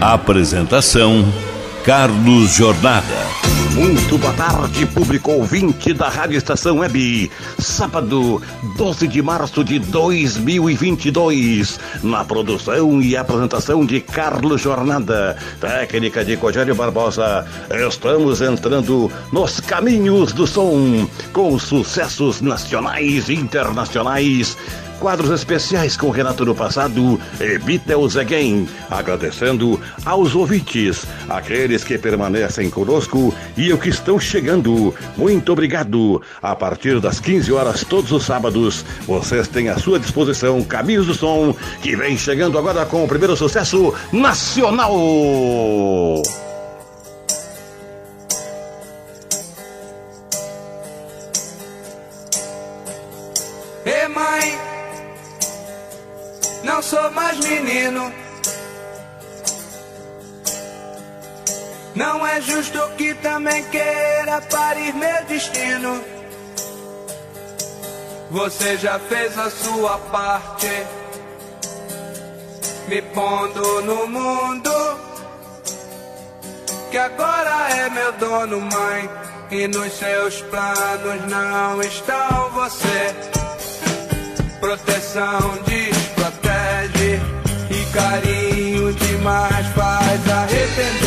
Apresentação: Carlos Jornada. Muito boa tarde, público ouvinte da Rádio Estação Web. Sábado, 12 de março de 2022. Na produção e apresentação de Carlos Jornada, técnica de Cogério Barbosa. Estamos entrando nos caminhos do som, com sucessos nacionais e internacionais quadros especiais com Renato no passado e Beatles Again, agradecendo aos ouvintes, aqueles que permanecem conosco e os que estão chegando. Muito obrigado. A partir das 15 horas todos os sábados, vocês têm à sua disposição Caminhos do Som, que vem chegando agora com o primeiro sucesso nacional. Não é justo que também queira parir meu destino. Você já fez a sua parte, me pondo no mundo. Que agora é meu dono, mãe. E nos seus planos não estão você. Proteção desprotege e carinho demais faz arrepender.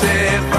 myself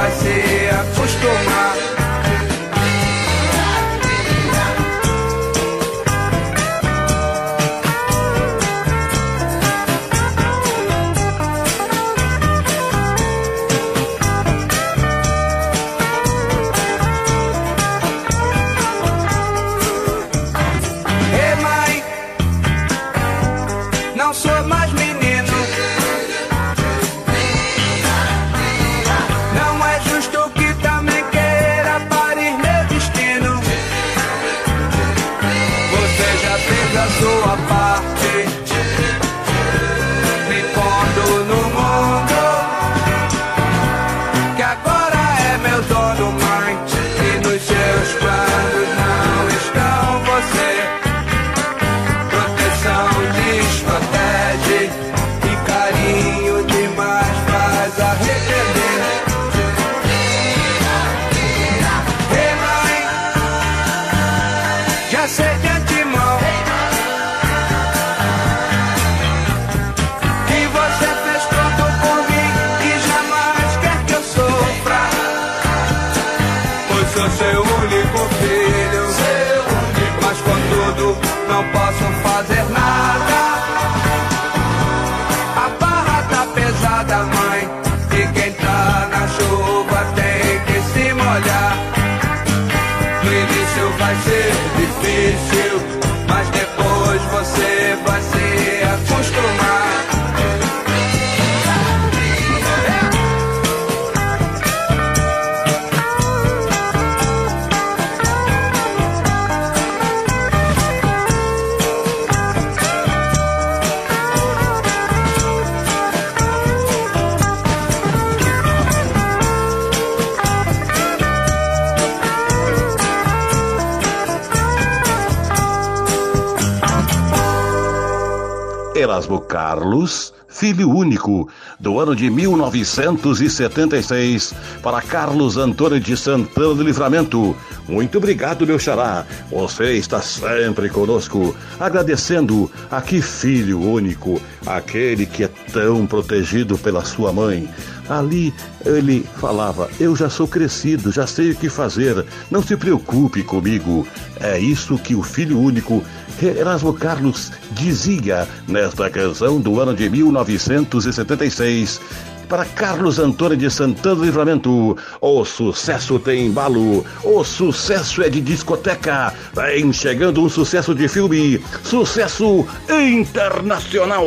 Erasmo Carlos, Filho Único, do ano de 1976, para Carlos Antônio de Santana do Livramento. Muito obrigado, meu xará. Você está sempre conosco, agradecendo aqui, Filho Único, aquele que é tão protegido pela sua mãe. Ali ele falava: Eu já sou crescido, já sei o que fazer, não se preocupe comigo. É isso que o filho único Erasmo Carlos dizia nesta canção do ano de 1976 para Carlos Antônio de Santana do Livramento. O sucesso tem embalo, o sucesso é de discoteca. Vem chegando um sucesso de filme, sucesso internacional.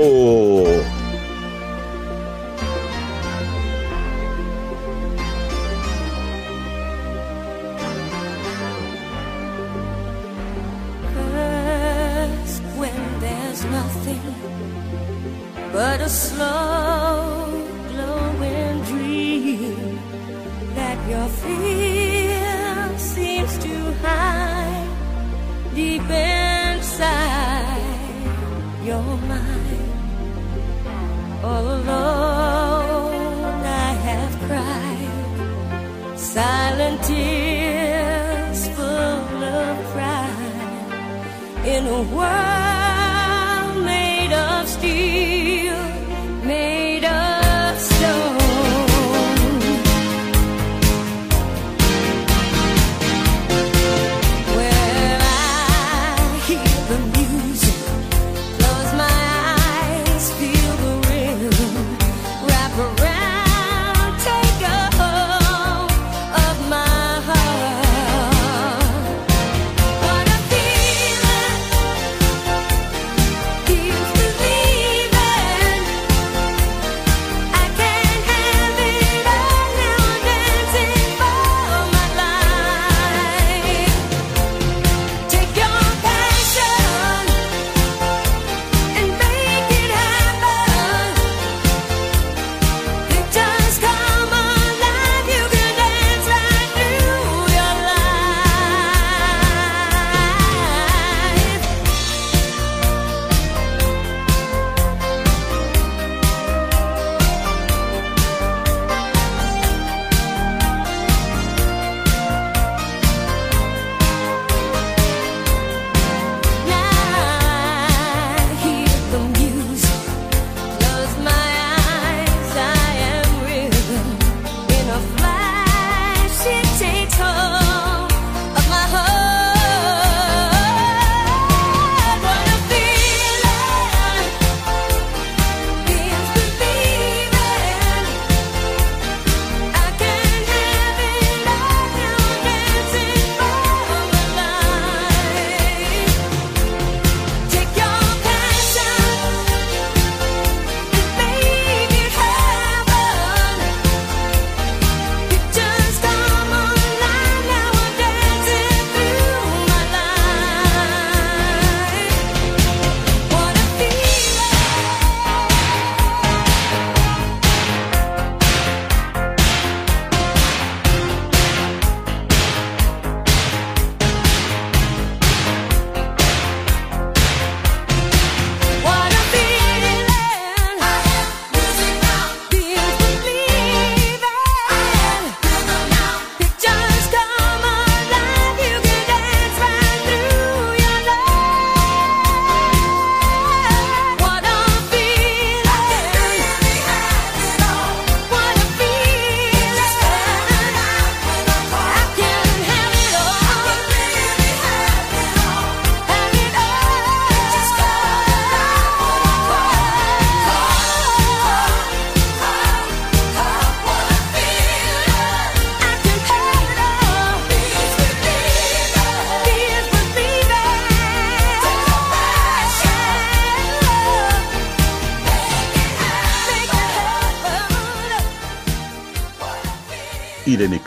Irene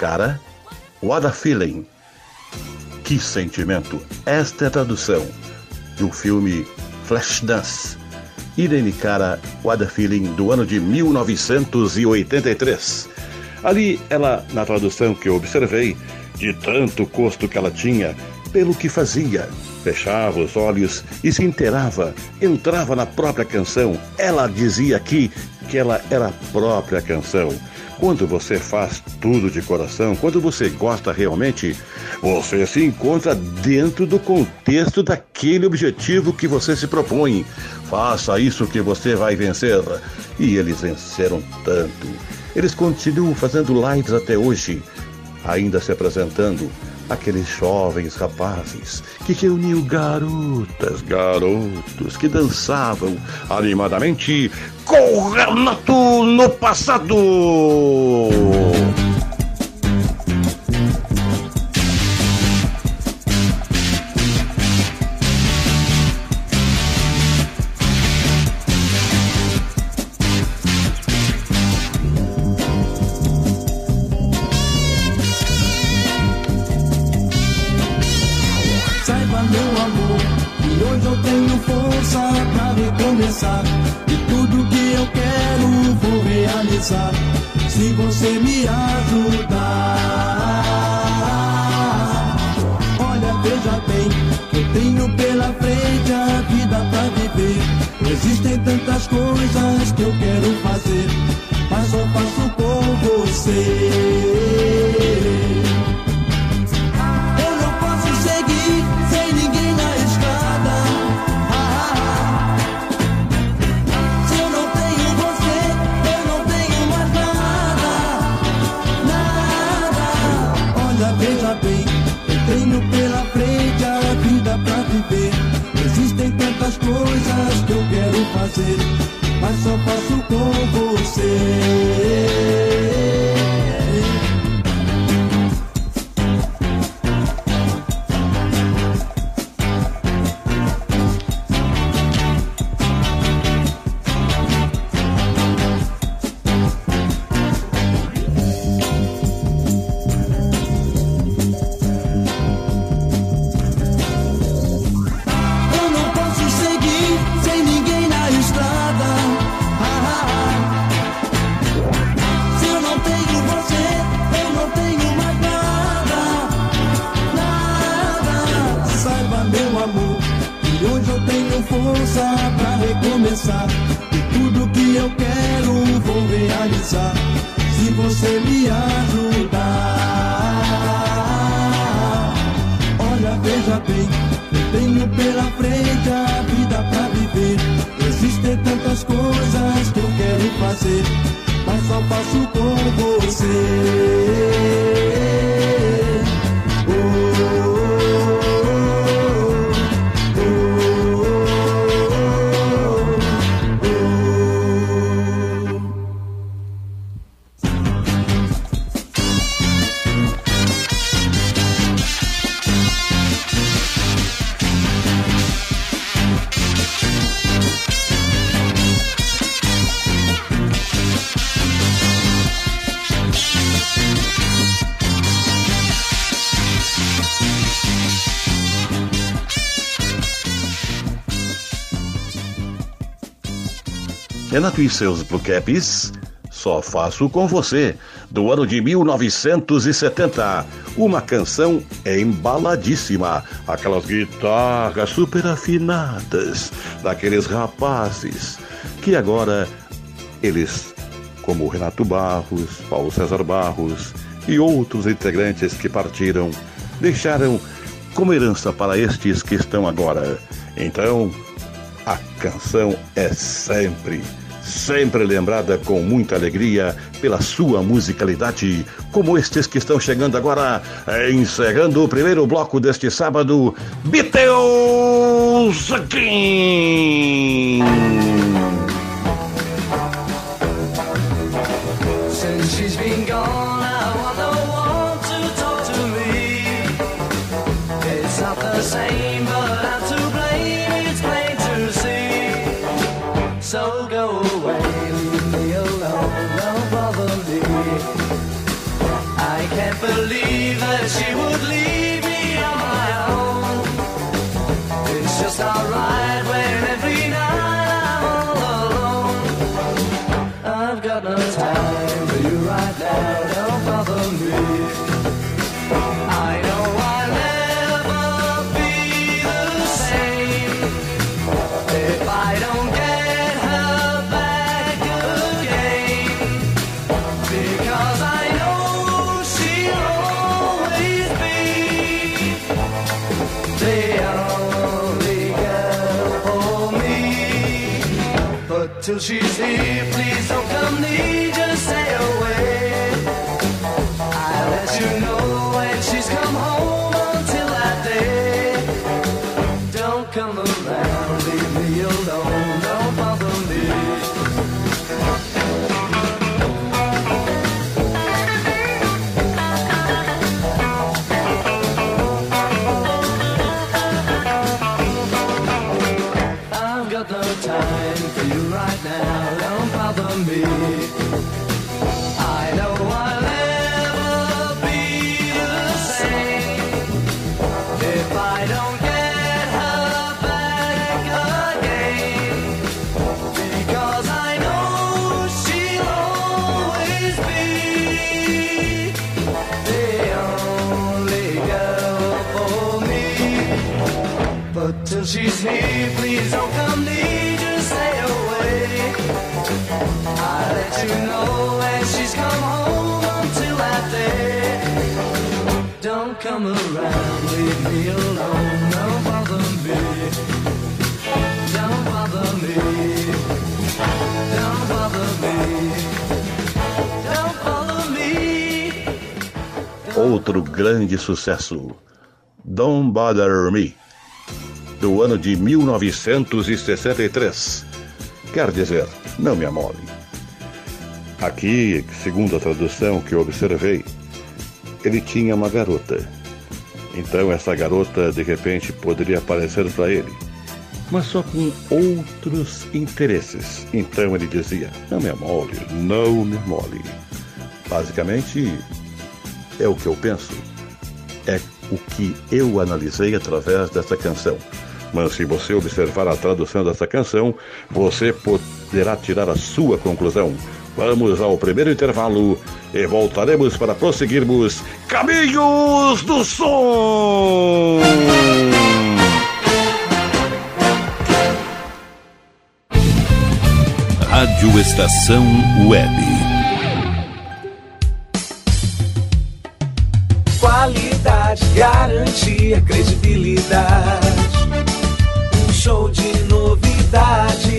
Cara, What a Feeling. Que sentimento! Esta é a tradução do filme Flashdance. Irene Cara, What a Feeling, do ano de 1983. Ali, ela, na tradução que eu observei, de tanto custo que ela tinha, pelo que fazia, fechava os olhos e se inteirava, entrava na própria canção. Ela dizia aqui que ela era a própria canção. Quando você faz tudo de coração, quando você gosta realmente, você se encontra dentro do contexto daquele objetivo que você se propõe. Faça isso que você vai vencer. E eles venceram tanto. Eles continuam fazendo lives até hoje, ainda se apresentando aqueles jovens rapazes que reuniam garotas, garotos que dançavam animadamente com Renato no passado. coisa se você me ajudar. Olha, veja bem, eu tenho pela frente a vida pra viver. Existem tantas coisas que eu quero fazer, mas só faço com você. E seus Blue Caps, Só Faço Com Você, do ano de 1970. Uma canção embaladíssima, aquelas guitarras super afinadas daqueles rapazes que agora eles, como Renato Barros, Paulo César Barros e outros integrantes que partiram, deixaram como herança para estes que estão agora. Então, a canção é sempre sempre lembrada com muita alegria pela sua musicalidade, como estes que estão chegando agora, encerrando o primeiro bloco deste sábado, Beatles Again! believe that she would leave. please don't come near. Come around, leave me alone, don't bother me. Don't bother me. Don't bother me. Outro grande sucesso, Don't Bother Me, do ano de 1963. Quer dizer, não me amole. Aqui, segundo a tradução que observei, ele tinha uma garota. Então essa garota de repente poderia aparecer para ele, mas só com outros interesses. Então ele dizia: Não me amole, não me amole. Basicamente, é o que eu penso, é o que eu analisei através dessa canção. Mas se você observar a tradução dessa canção, você poderá tirar a sua conclusão. Vamos ao primeiro intervalo e voltaremos para prosseguirmos Caminhos do Som! Rádio Estação Web. Qualidade, garantia, credibilidade. Um show de novidades.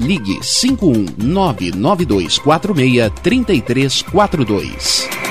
ligue 51992463342.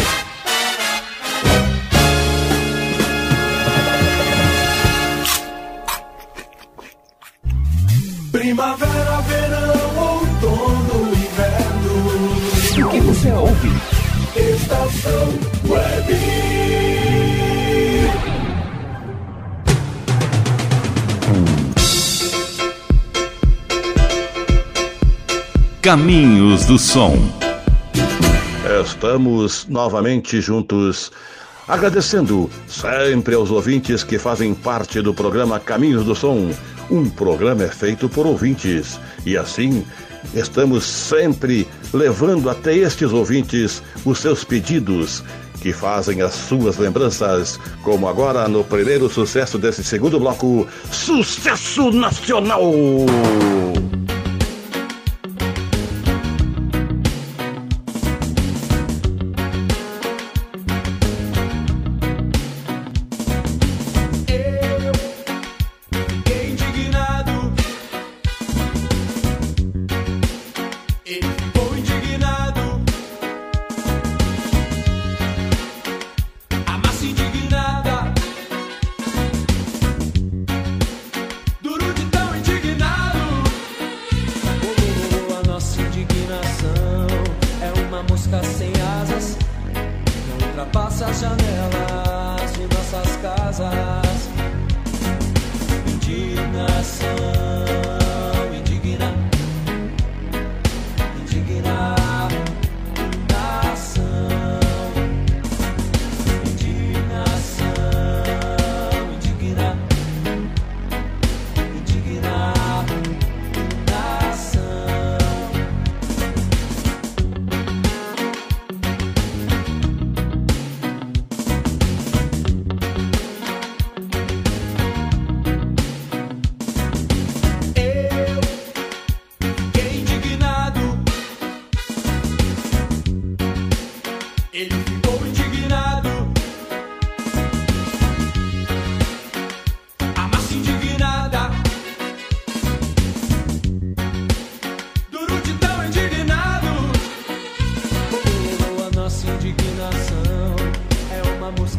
Caminhos do Som. Estamos novamente juntos, agradecendo sempre aos ouvintes que fazem parte do programa Caminhos do Som. Um programa é feito por ouvintes e assim estamos sempre levando até estes ouvintes os seus pedidos que fazem as suas lembranças, como agora no primeiro sucesso desse segundo bloco, Sucesso Nacional!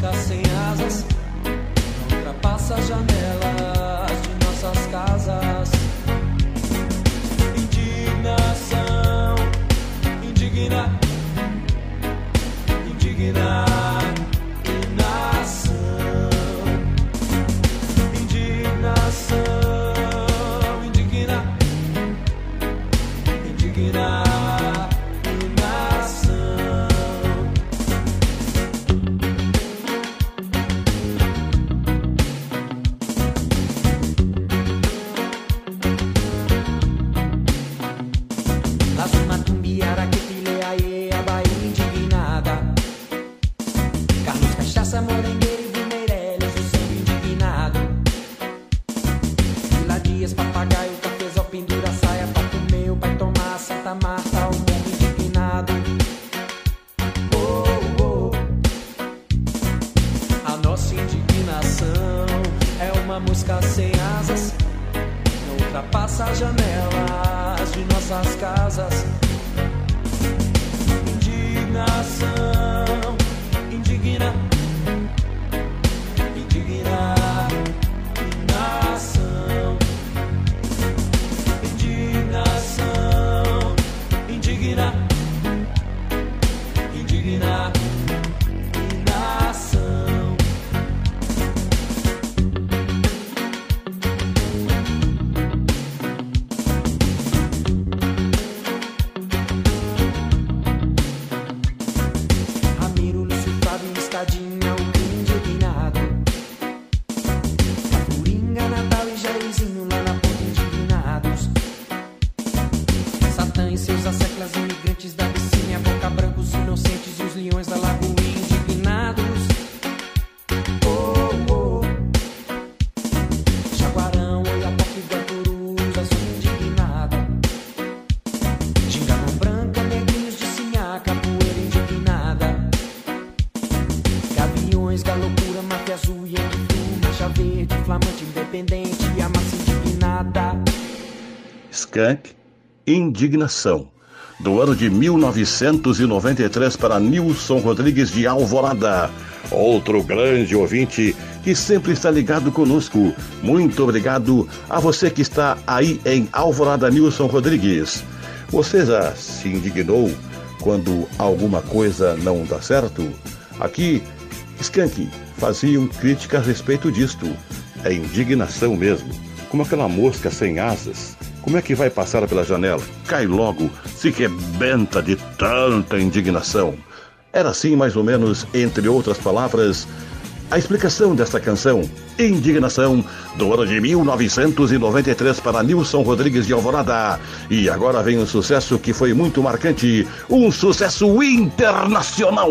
Mosca sem asas. Ultrapassa as janelas os leões da lagoa indignados. Oh, oh. Jaguarão, Oiapoque, Guaturus, azul indignada. Gingarão branca, neguinhos de sinhaca, poeira indignada. Gaviões da loucura, mate azul e mancha verde, flamante, independente, a massa indignada. Skank, indignação do ano de 1993 para Nilson Rodrigues de Alvorada, outro grande ouvinte que sempre está ligado conosco. Muito obrigado a você que está aí em Alvorada, Nilson Rodrigues. Você já se indignou quando alguma coisa não dá certo? Aqui, Skank faziam crítica a respeito disto. É indignação mesmo como aquela mosca sem asas. Como é que vai passar pela janela? Cai logo, se rebenta de tanta indignação. Era assim, mais ou menos, entre outras palavras, a explicação desta canção, Indignação, do ano de 1993 para Nilson Rodrigues de Alvorada. E agora vem um sucesso que foi muito marcante, um sucesso internacional.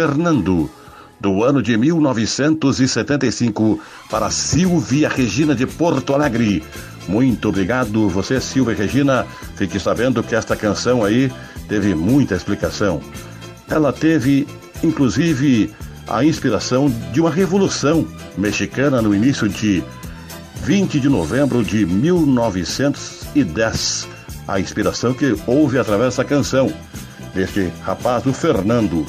Fernando. Do ano de 1975 para Silvia Regina de Porto Alegre. Muito obrigado, você, Silvia Regina. Fique sabendo que esta canção aí teve muita explicação. Ela teve, inclusive, a inspiração de uma revolução mexicana no início de 20 de novembro de 1910. A inspiração que houve através dessa canção, deste rapaz, o Fernando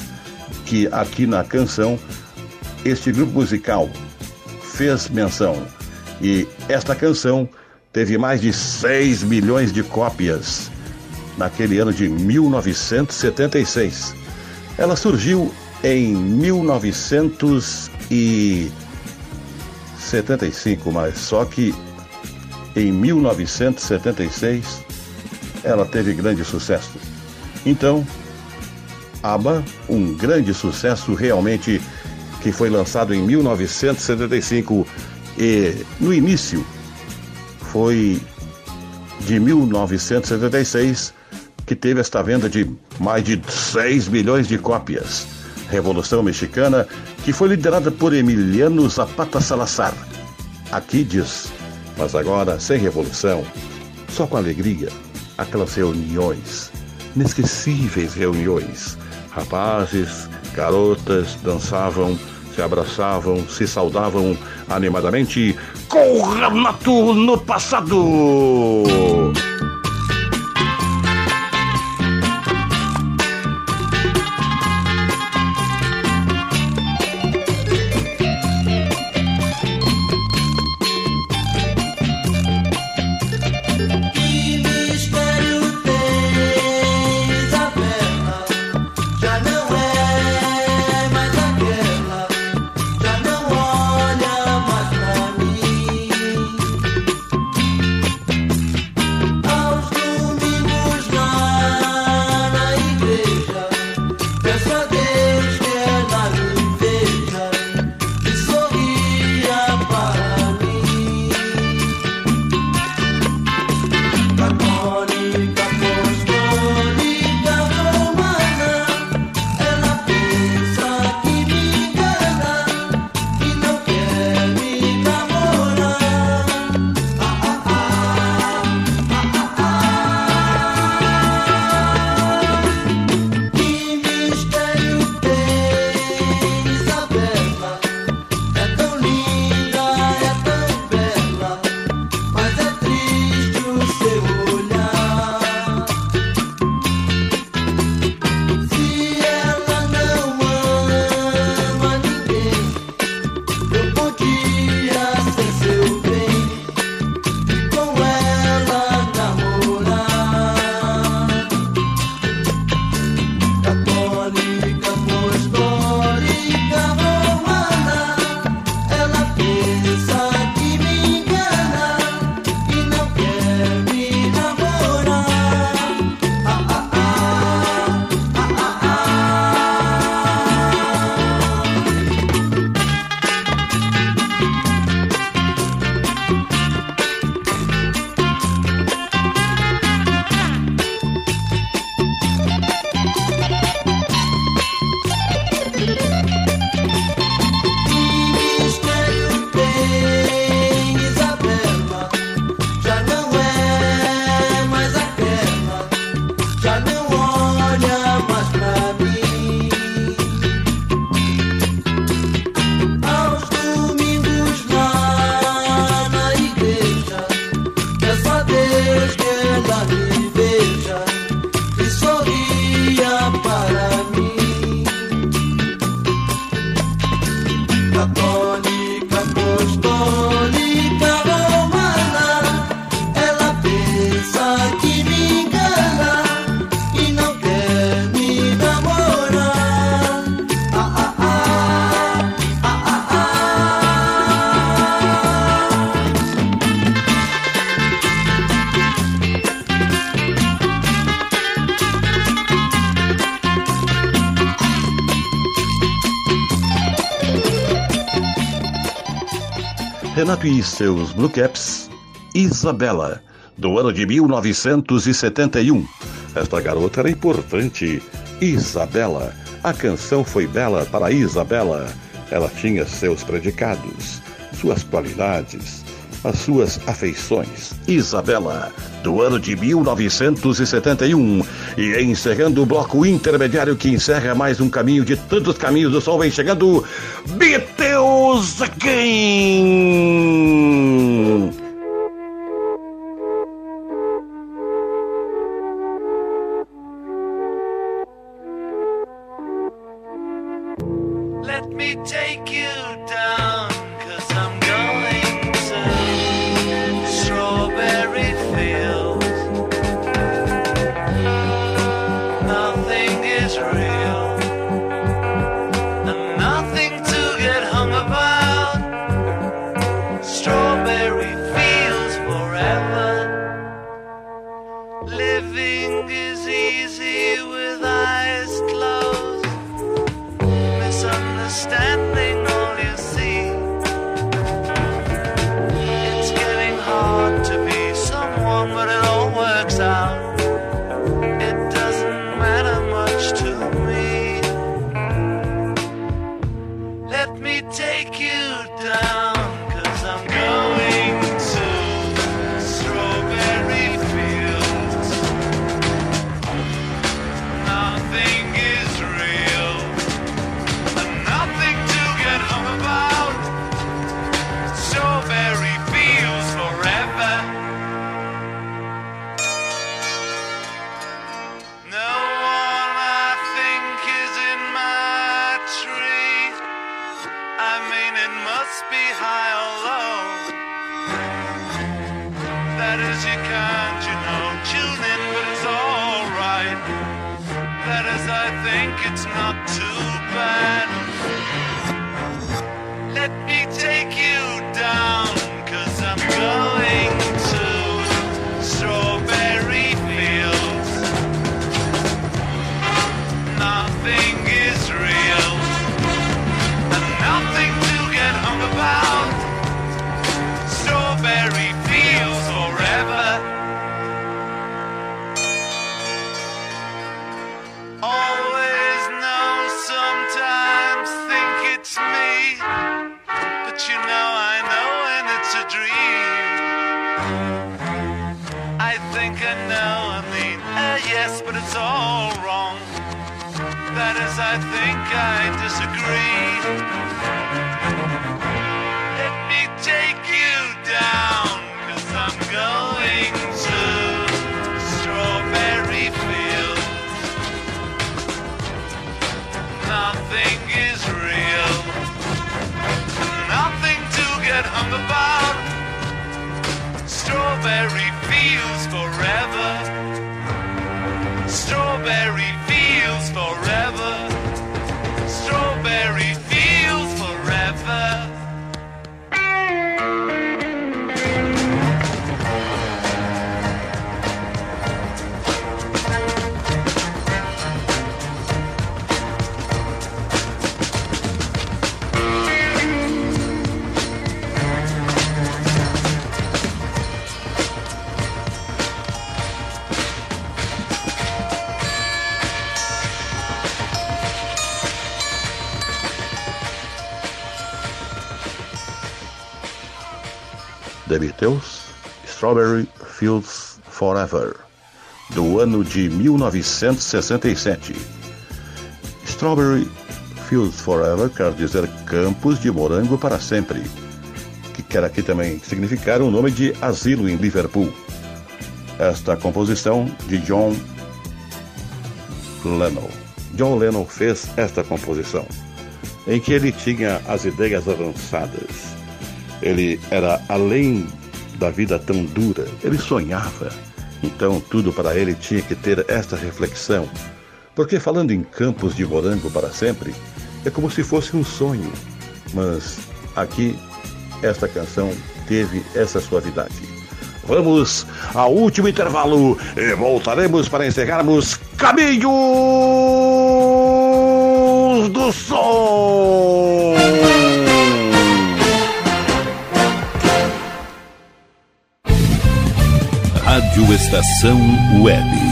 que aqui na canção este grupo musical fez menção. E esta canção teve mais de 6 milhões de cópias naquele ano de 1976. Ela surgiu em 1975, mas só que em 1976 ela teve grande sucesso. Então, ABBA, um grande sucesso realmente que foi lançado em 1975 e no início foi de 1976 que teve esta venda de mais de 6 milhões de cópias. Revolução Mexicana, que foi liderada por Emiliano Zapata Salazar. Aqui diz, mas agora sem revolução, só com alegria, aquelas reuniões, inesquecíveis reuniões. Rapazes, garotas dançavam, se abraçavam, se saudavam animadamente com o Renato no passado. Seus Blue Caps, Isabela, do ano de 1971. Esta garota era importante. Isabela. A canção foi bela para Isabela. Ela tinha seus predicados, suas qualidades. as suas afeições. Isabela, do ano de 1971. E encerrando o bloco intermediário que encerra mais um caminho de tantos caminhos do sol, vem chegando Beatles Again! Strawberry Fields Forever, do ano de 1967. Strawberry Fields Forever quer dizer campos de morango para sempre, que quer aqui também significar o nome de asilo em Liverpool. Esta composição de John Lennon. John Lennon fez esta composição, em que ele tinha as ideias avançadas. Ele era além da vida tão dura, ele sonhava. Então tudo para ele tinha que ter esta reflexão. Porque falando em campos de morango para sempre, é como se fosse um sonho. Mas aqui, esta canção teve essa suavidade. Vamos ao último intervalo e voltaremos para encerrarmos Caminhos do Sol. Estação Web.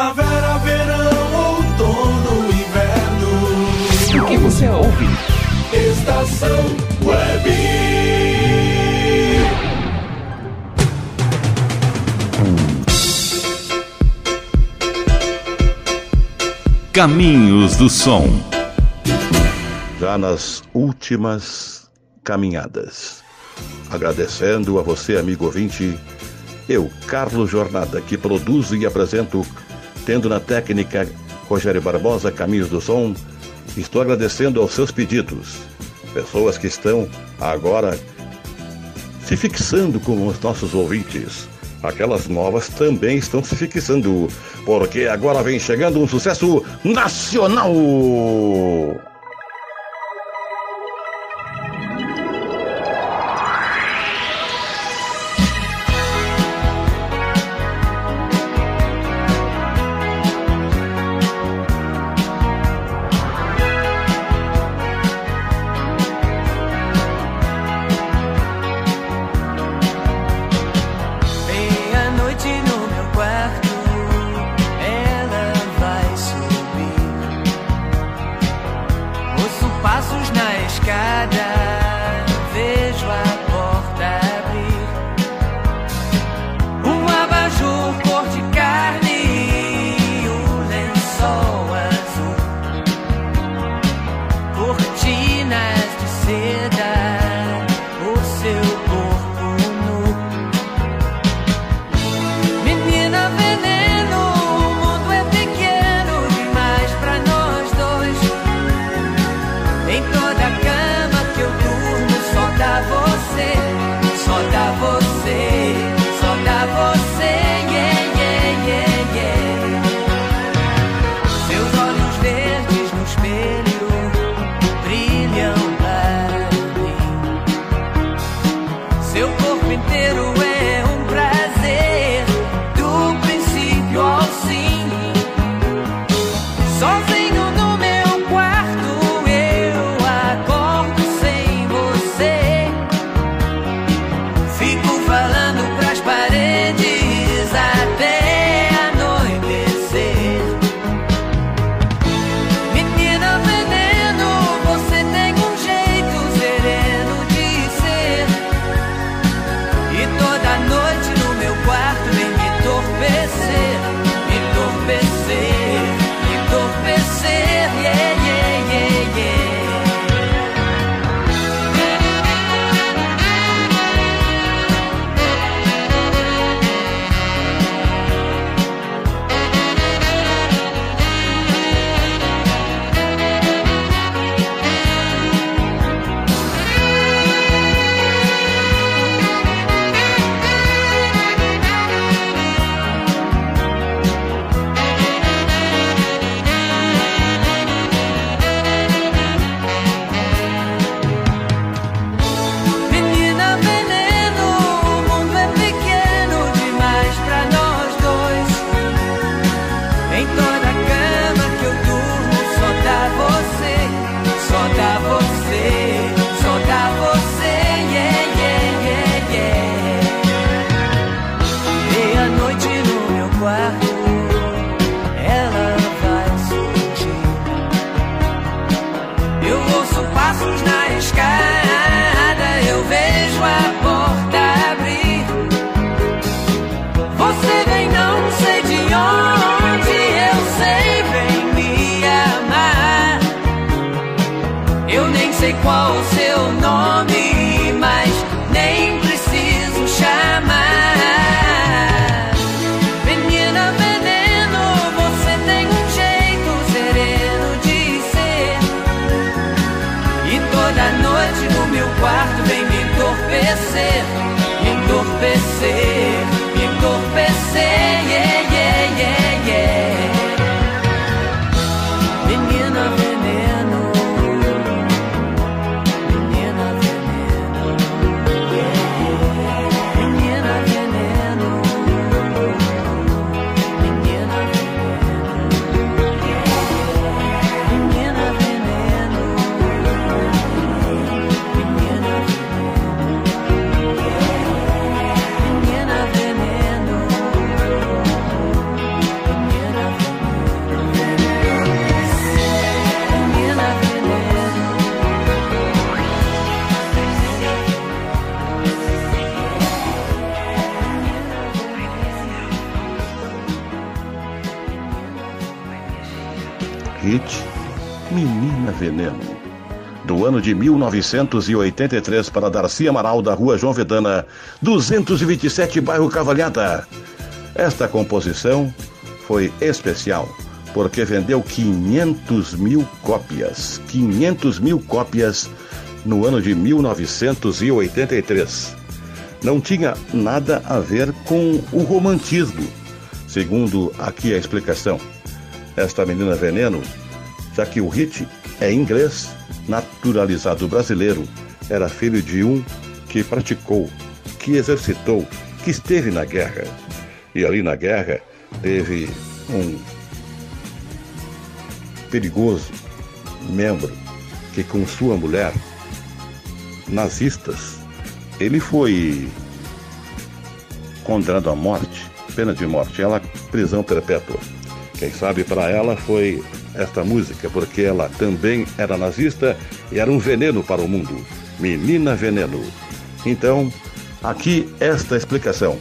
Primavera, verão, outono, inverno. O que você ouve? Estação Web. Caminhos do Som. já nas últimas caminhadas. Agradecendo a você, amigo ouvinte, eu, Carlos Jornada, que produzo e apresento, tendo na técnica Rogério Barbosa, Caminhos do Som, estou agradecendo aos seus pedidos. Pessoas que estão agora se fixando com os nossos ouvintes. Aquelas novas também estão se fixando, porque agora vem chegando um sucesso nacional. Ano de 1983 para Darcy Amaral, da rua João Vedana, 227, bairro Cavalhada. Esta composição foi especial porque vendeu 500 mil cópias. 500 mil cópias no ano de 1983. Não tinha nada a ver com o romantismo, segundo aqui a explicação. Esta menina veneno, já que o hit é inglês, naturalizado brasileiro, era filho de um que praticou, que exercitou, que esteve na guerra. E ali na guerra teve um perigoso membro que com sua mulher, nazistas, ele foi condenado à morte, pena de morte, ela prisão perpétua. Quem sabe para ela foi esta música porque ela também era nazista e era um veneno para o mundo. Menina Veneno. Então, aqui esta explicação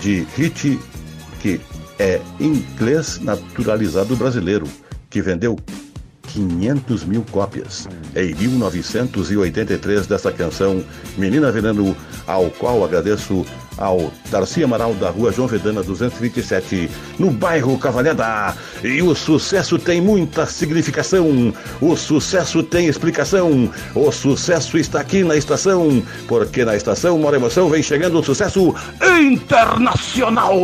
de Hit, que é inglês naturalizado brasileiro, que vendeu 500 mil cópias em 1983 dessa canção Menina Veneno, ao qual agradeço ao Darcy Amaral da Rua João Vedana 227, no bairro Cavalhada. E o sucesso tem muita significação, o sucesso tem explicação, o sucesso está aqui na estação, porque na estação Mora Emoção vem chegando o sucesso internacional.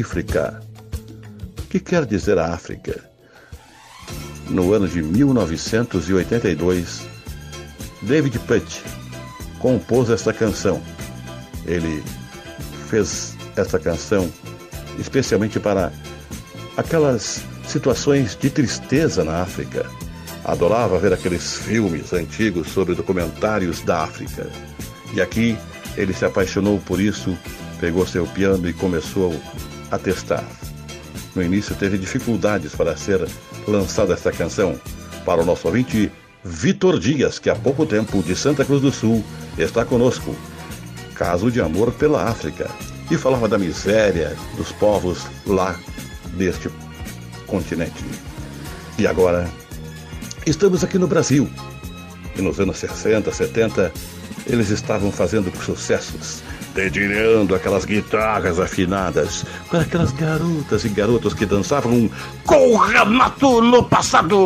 África. O que quer dizer África? No ano de 1982, David Putt compôs esta canção. Ele fez essa canção especialmente para aquelas situações de tristeza na África. Adorava ver aqueles filmes antigos sobre documentários da África. E aqui ele se apaixonou por isso, pegou seu piano e começou a testar. No início teve dificuldades para ser lançada esta canção para o nosso ouvinte Vitor Dias, que há pouco tempo de Santa Cruz do Sul está conosco. Caso de amor pela África. E falava da miséria dos povos lá deste continente. E agora, estamos aqui no Brasil. E nos anos 60, 70, eles estavam fazendo sucessos, dedilhando aquelas guitarras afinadas, com aquelas garotas e garotos que dançavam com o Renato no passado.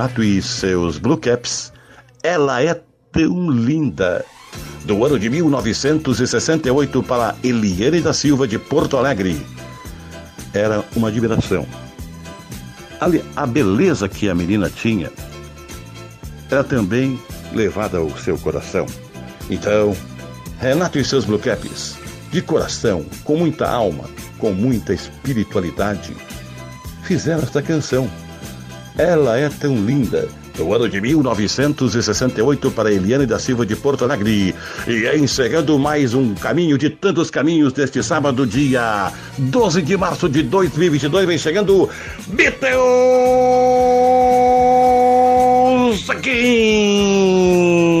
Renato e seus Blue Caps, ela é tão linda. Do ano de 1968 para Eliane da Silva de Porto Alegre. Era uma admiração. Ali, a beleza que a menina tinha era também levada ao seu coração. Então, Renato e seus Blue Caps, de coração, com muita alma, com muita espiritualidade, fizeram esta canção. Ela é tão linda. Do ano de 1968 para Eliane da Silva de Porto Alegre. E é encerrando mais um caminho de tantos caminhos deste sábado, dia 12 de março de 2022. Vem chegando Beatles aqui.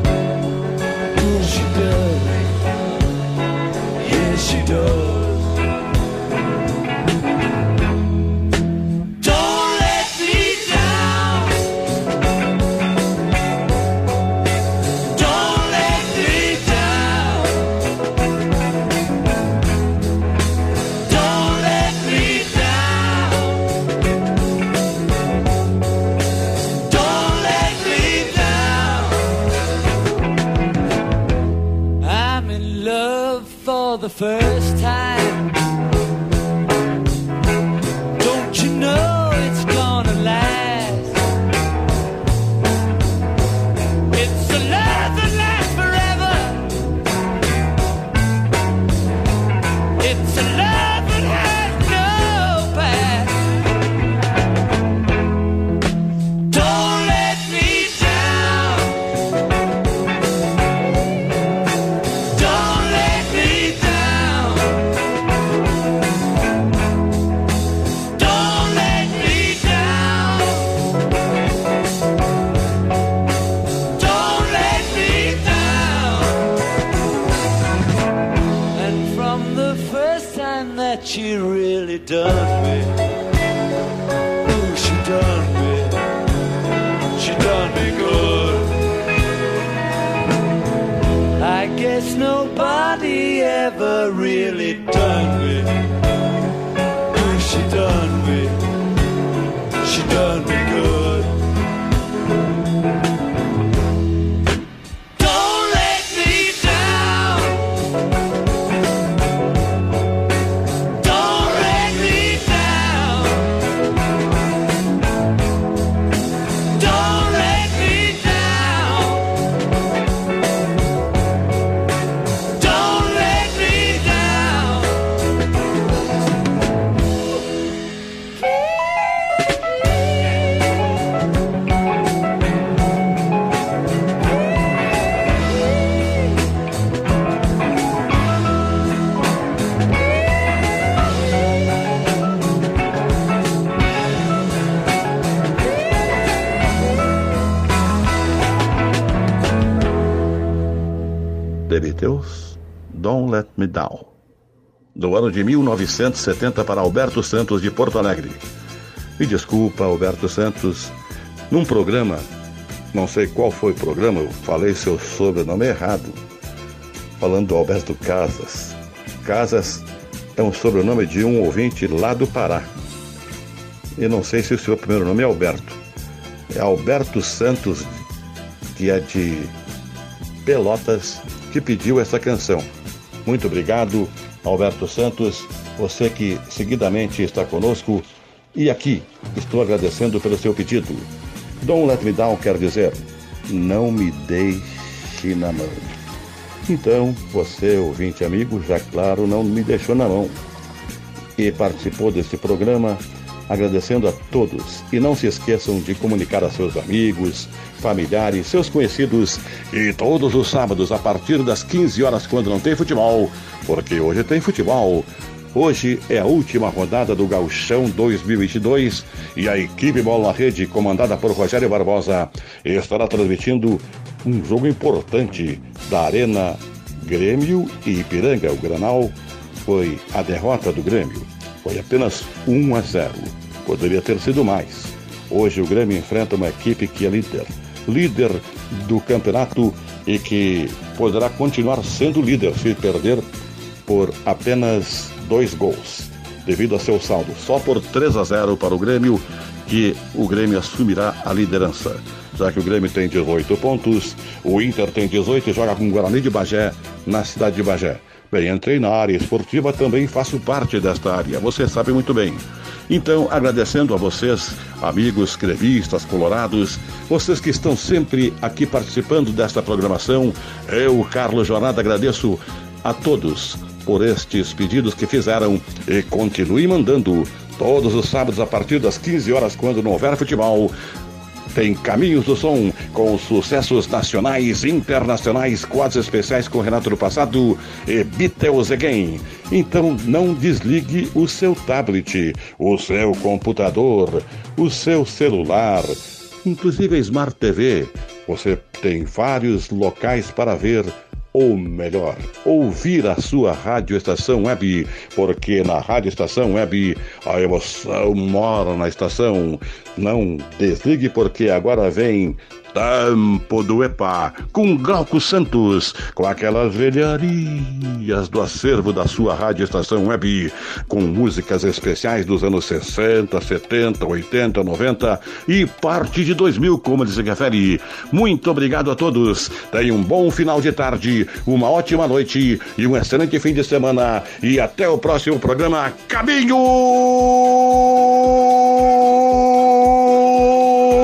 third. Me Down. Do ano de 1970 para Alberto Santos de Porto Alegre. Me desculpa, Alberto Santos, num programa, não sei qual foi o programa, eu falei seu sobrenome errado. Falando do Alberto Casas. Casas é um sobrenome de um ouvinte lá do Pará. E não sei se o seu primeiro nome é Alberto. É Alberto Santos, que é de Pelotas, que pediu essa canção. Muito obrigado, Alberto Santos, você que seguidamente está conosco. E aqui estou agradecendo pelo seu pedido. Don't Let Me Down quer dizer, não me deixe na mão. Então, você, ouvinte amigo, já claro, não me deixou na mão. E participou desse programa agradecendo a todos. E não se esqueçam de comunicar a seus amigos, familiares, seus conhecidos. E todos os sábados, a partir das 15 horas, quando não tem futebol, porque hoje tem futebol. Hoje é a última rodada do Gauchão 2022 e a equipe Bola na Rede, comandada por Rogério Barbosa, estará transmitindo um jogo importante da Arena Grêmio e Ipiranga. O Granal foi a derrota do Grêmio. Foi apenas 1 a 0. Poderia ter sido mais. Hoje o Grêmio enfrenta uma equipe que é líder. Líder do campeonato e que poderá continuar sendo líder se perder por apenas dois gols, devido a seu saldo. Só por 3 a 0 para o Grêmio, que o Grêmio assumirá a liderança. Já que o Grêmio tem 18 pontos, o Inter tem 18 e joga com o Guarani de Bagé, na cidade de Bagé. Bem, entrei na área esportiva, também faço parte desta área, você sabe muito bem. Então, agradecendo a vocês, amigos grevistas, colorados, vocês que estão sempre aqui participando desta programação, eu, Carlos Jornada, agradeço a todos por estes pedidos que fizeram e continue mandando todos os sábados a partir das 15 horas, quando não houver futebol. Tem Caminhos do Som, com sucessos nacionais e internacionais, quadros especiais com Renato do Passado e Beatles Again. Então não desligue o seu tablet, o seu computador, o seu celular. inclusive a Smart TV. Você tem vários locais para ver ou melhor, ouvir a sua rádio estação web, porque na rádio estação web a emoção mora na estação. Não desligue porque agora vem Tempo do EPA, com Glauco Santos, com aquelas velharias do acervo da sua rádio estação web, com músicas especiais dos anos 60, 70, 80, 90 e parte de 2000, como ele se refere. Muito obrigado a todos. Tenham um bom final de tarde, uma ótima noite e um excelente fim de semana. E até o próximo programa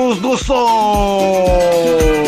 Amigos do Som.